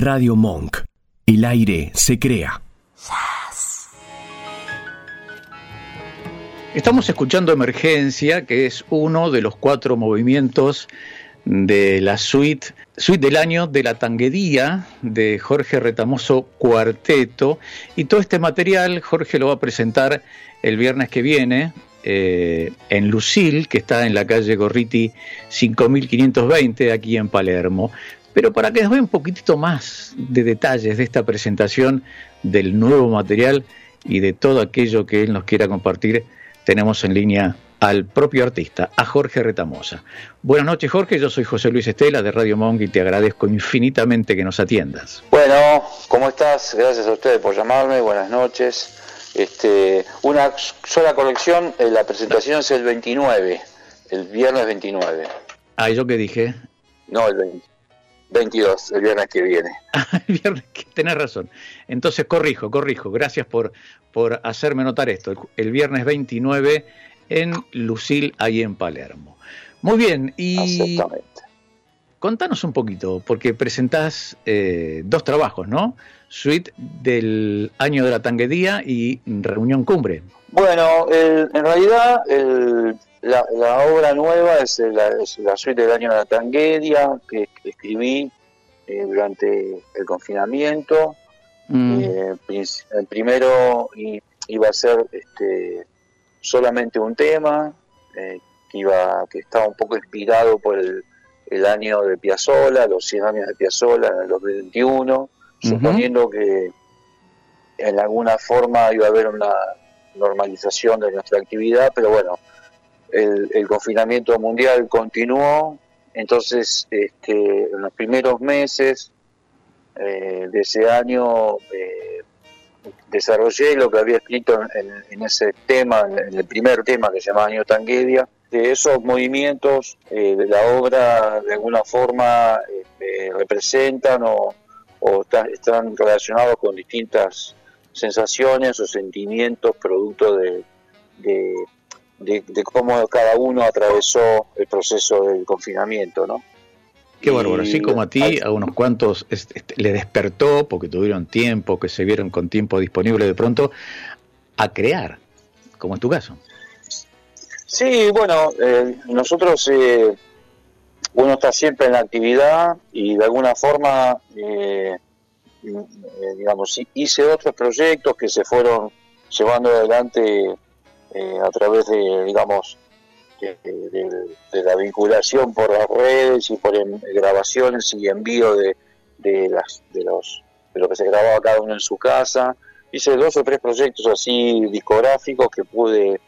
Radio Monk. El aire se crea. Estamos escuchando Emergencia, que es uno de los cuatro movimientos de la suite, suite del año de la tanguedía de Jorge Retamoso Cuarteto. Y todo este material Jorge lo va a presentar el viernes que viene eh, en Lucil, que está en la calle Gorriti 5520, aquí en Palermo. Pero para que nos vea un poquitito más de detalles de esta presentación del nuevo material y de todo aquello que él nos quiera compartir, tenemos en línea al propio artista, a Jorge Retamosa. Buenas noches, Jorge. Yo soy José Luis Estela de Radio Monk y te agradezco infinitamente que nos atiendas. Bueno, ¿cómo estás? Gracias a ustedes por llamarme. Buenas noches. Este, una sola colección, eh, la presentación es el 29, el viernes 29. Ah, ¿yo qué dije? No, el 20. 22, el viernes que viene. el viernes que tenés razón. Entonces corrijo, corrijo. Gracias por, por hacerme notar esto. El, viernes 29 en Lucil, ahí en Palermo. Muy bien, y contanos un poquito, porque presentás eh, dos trabajos, ¿no? Suite del Año de la Tanguedía y Reunión Cumbre. Bueno, en realidad el la, obra nueva es la, suite del año de la tanguedia que, escribí eh, durante el confinamiento. Mm. Eh, el primero iba a ser este, solamente un tema eh, que iba que estaba un poco inspirado por el, año de Piazzolla, los 100 años de Piazzolla en el 2021, suponiendo que en alguna forma iba a haber una normalización de nuestra actividad, pero bueno, el, confinamiento mundial continuó, entonces este, en los primeros meses eh, de ese año eh, desarrollé lo que había escrito en, ese tema, en el primer tema que se llama Año Tanguedia, de esos movimientos eh, de la obra de alguna forma representan o, están relacionados con distintas sensaciones o sentimientos producto de de, cómo cada uno atravesó el proceso del confinamiento, ¿no? Qué bárbaro, así como a ti, a unos cuantos le despertó, porque tuvieron tiempo, que se vieron con tiempo disponible de pronto, a crear, como en tu caso. Sí, bueno, eh, nosotros, eh, uno está siempre en la actividad y de alguna forma, eh, digamos, hice otros proyectos que se fueron llevando adelante eh, a través de, digamos, de, la vinculación por las redes y por grabaciones y envío de, de, las, de, los, de lo que se grababa cada uno en su casa. Hice dos o tres proyectos así discográficos que pude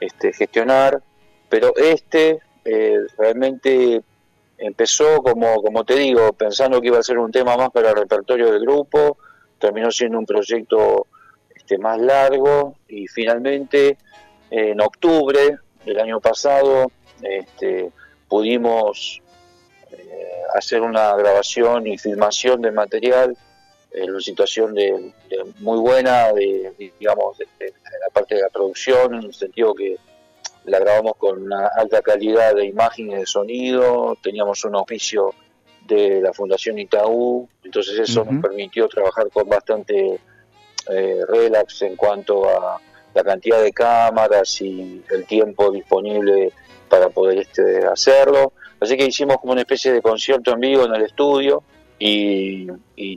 este, gestionar, pero este eh, realmente empezó, como, como te digo, pensando que iba a ser un tema más para el repertorio del grupo, terminó siendo un proyecto este, más largo y finalmente en octubre del año pasado este, pudimos eh, hacer una grabación y filmación de material en una situación de, muy buena, de, digamos, de, la parte de la producción, en el sentido que la grabamos con una alta calidad de imagen y de sonido, teníamos un oficio de la Fundación Itaú, entonces eso nos permitió trabajar con bastante eh, relax en cuanto a la cantidad de cámaras y el tiempo disponible para poder este, hacerlo. Así que hicimos como una especie de concierto en vivo en el estudio y,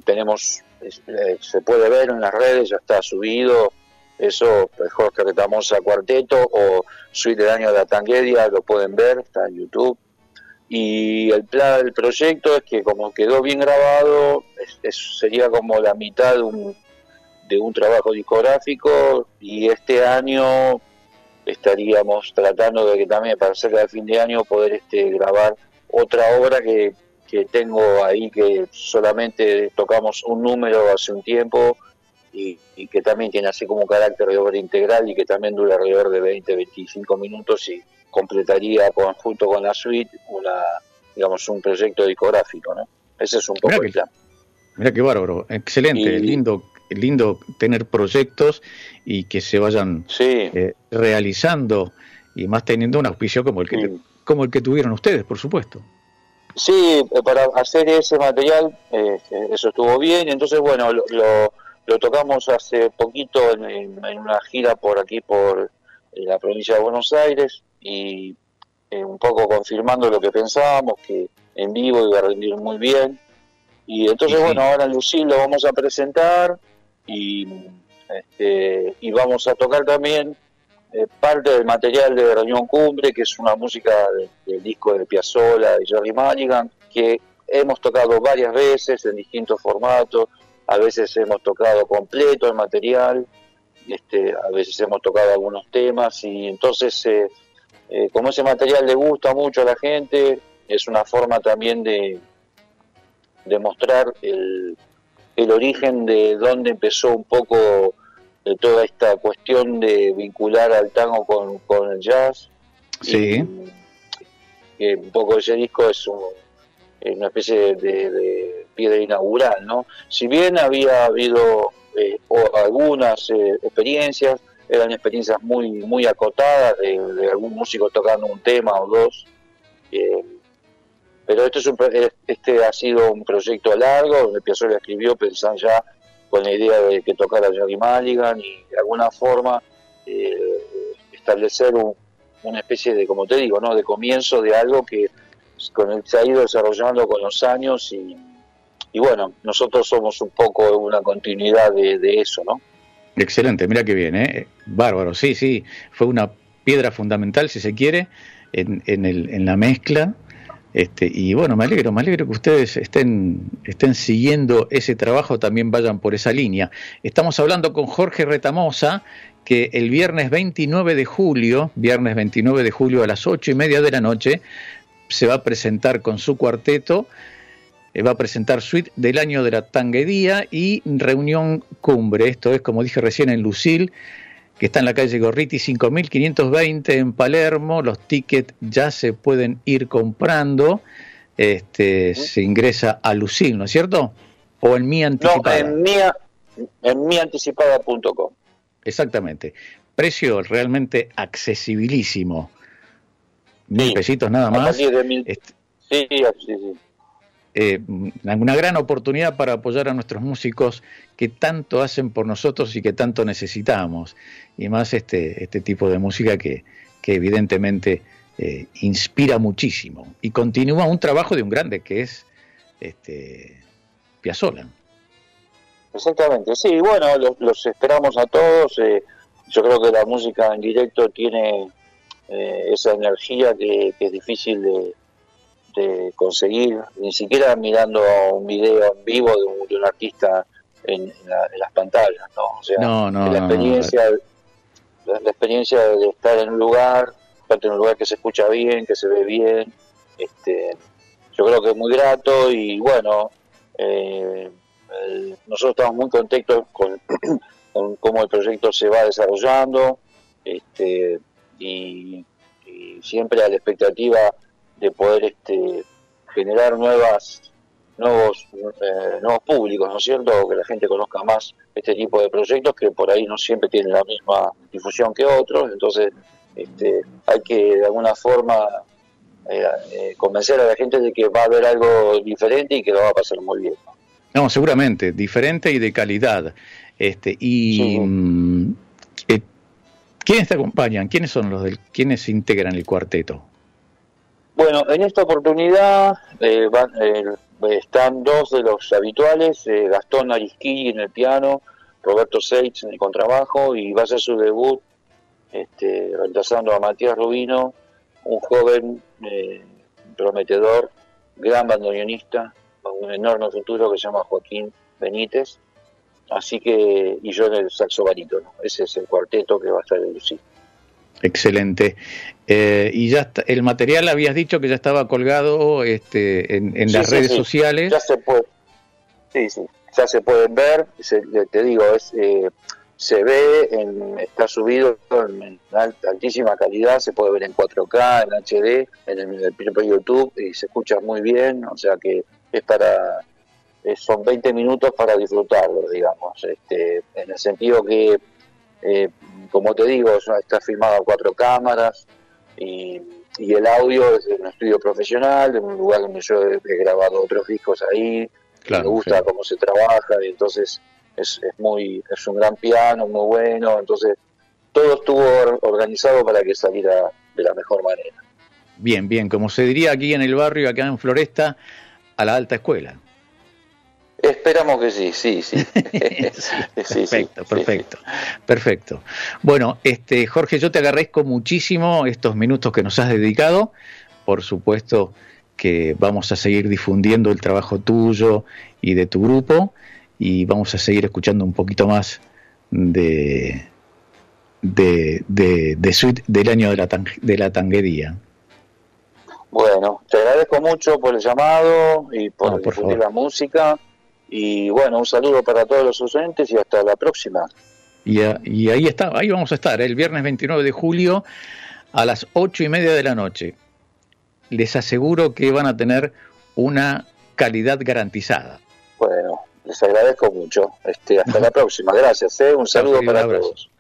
tenemos, eh, se puede ver en las redes, ya está subido, eso, pues, Jorge Retamosa Cuarteto o Suite del Año de la Tanguedia, lo pueden ver, está en YouTube. Y el plan del proyecto es que como quedó bien grabado, sería como la mitad de un, de un trabajo discográfico y este año estaríamos tratando de que también para cerca de fin de año poder este grabar otra obra que, que tengo ahí que solamente tocamos un número hace un tiempo y, que también tiene así como carácter de obra integral y que también dura alrededor de 20, 25 minutos y completaría junto con la suite una digamos un proyecto discográfico, ¿no? Ese es un poco el plan. Mira qué bárbaro, excelente, lindo lindo tener proyectos y que se vayan eh, realizando y más teniendo un auspicio como el que como el que tuvieron ustedes, por supuesto. Sí, para hacer ese material, eso estuvo bien. Entonces, bueno, lo, lo, tocamos hace poquito en, una gira por aquí, por la provincia de Buenos Aires, y un poco confirmando lo que pensábamos, que en vivo iba a rendir muy bien. Y entonces, bueno, ahora en Lucín lo vamos a presentar y, este, y vamos a tocar también eh, parte del material de Reunión Cumbre, que es una música del disco de Piazzolla y Jerry Mulligan, que hemos tocado varias veces en distintos formatos, a veces hemos tocado completo el material, este, a veces hemos tocado algunos temas y entonces eh, eh, como ese material le gusta mucho a la gente, es una forma también de, de mostrar el, el origen de dónde empezó un poco de toda esta cuestión de vincular al tango con, el jazz. Sí. que un poco ese disco es una especie de, piedra inaugural, ¿no? Si bien había habido eh, algunas eh, experiencias, eran experiencias muy muy acotadas de, algún músico tocando un tema o dos. Eh, pero esto es un, este ha sido un proyecto largo, donde Piazzolla escribió pensando ya con la idea de que tocara Jerry Mulligan y de alguna forma eh, establecer una especie de, como te digo, ¿no? de comienzo de algo que con el, se ha ido desarrollando con los años y, y bueno, nosotros somos un poco una continuidad de, eso, ¿no? Excelente, mira qué bien, ¿eh? Bárbaro, sí, sí, fue una piedra fundamental, si se quiere, en, en, el, en la mezcla este, y bueno, me alegro, me alegro que ustedes estén, estén siguiendo ese trabajo, también vayan por esa línea. Estamos hablando con Jorge Retamosa, que el viernes 29 de julio, viernes 29 de julio a las ocho y media de la noche, se va a presentar con su cuarteto, eh, va a presentar suite del año de la tanguedía y reunión cumbre. Esto es, como dije recién, en Lucil que está en la calle Gorriti 5520 en Palermo. Los tickets ya se pueden ir comprando. Este, se ingresa a Lucil, ¿no es cierto? O en mi anticipada. No, en mi, en mianticipada.com. Exactamente. Precio realmente accesibilísimo. Mil pesitos nada más. Este sí, sí, sí eh, una gran oportunidad para apoyar a nuestros músicos que tanto hacen por nosotros y que tanto necesitamos. Y más este, este tipo de música que, que evidentemente eh, inspira muchísimo. Y continúa un trabajo de un grande que es este, Piazzolla. Exactamente, sí, bueno, los, esperamos a todos. Eh, yo creo que la música en directo tiene esa energía que es difícil de, de conseguir, ni siquiera mirando un video en vivo de un, artista en, las pantallas, ¿no? O sea, la experiencia, la, experiencia de estar en un lugar, estar en un lugar que se escucha bien, que se ve bien, este, yo creo que es muy grato y bueno, eh, nosotros estamos muy contentos con, con, cómo el proyecto se va desarrollando este, y, y siempre a la expectativa de poder este, generar nuevas nuevos eh, nuevos públicos, ¿no es cierto? Que la gente conozca más este tipo de proyectos que por ahí no siempre tienen la misma difusión que otros, entonces este, hay que de alguna forma eh, eh, convencer a la gente de que va a haber algo diferente y que lo va a pasar muy bien. No, seguramente, diferente y de calidad. Este, y mm, ¿quiénes te acompañan? ¿Quiénes son los del, quiénes integran el cuarteto? Bueno, en esta oportunidad eh, eh, están dos de los habituales, eh, Gastón Arisquí en el piano, Roberto Seitz en el contrabajo y va a ser su debut este, reemplazando a Matías Rubino, un joven prometedor, gran bandoneonista, con un enorme futuro que se llama Joaquín Benítez. Así que, y yo en el saxo barítono. Ese es el cuarteto que va a estar en Lucía. Excelente. Eh, y ya el material habías dicho que ya estaba colgado este, en, las redes sociales. Ya se puede, sí, sí, ya se pueden ver. te digo, es, eh, se ve, en, está subido en, altísima calidad, se puede ver en 4K, en HD, en el, propio YouTube y se escucha muy bien. O sea que es para son 20 minutos para disfrutarlo, digamos, este, en el sentido que eh, como te digo, está filmado a cuatro cámaras y, y el audio es un estudio profesional, en un lugar donde yo he, grabado otros discos ahí, me gusta cómo se trabaja, y entonces es, es, muy, es un gran piano, muy bueno, entonces todo estuvo organizado para que saliera de la mejor manera. Bien, bien, como se diría aquí en el barrio, acá en Floresta, a la alta escuela. Esperamos que sí, sí, sí. perfecto, perfecto, perfecto. Bueno, este Jorge, yo te agradezco muchísimo estos minutos que nos has dedicado. Por supuesto que vamos a seguir difundiendo el trabajo tuyo y de tu grupo y vamos a seguir escuchando un poquito más de de, de, suite del año de la, de la tanguería. Bueno, te agradezco mucho por el llamado y por, difundir la música. Y bueno, un saludo para todos los oyentes y hasta la próxima. Y, y, ahí está, ahí vamos a estar, el viernes 29 de julio a las ocho y media de la noche. Les aseguro que van a tener una calidad garantizada. Bueno, les agradezco mucho. Este, hasta la próxima. Gracias. ¿eh? Un saludo para todos.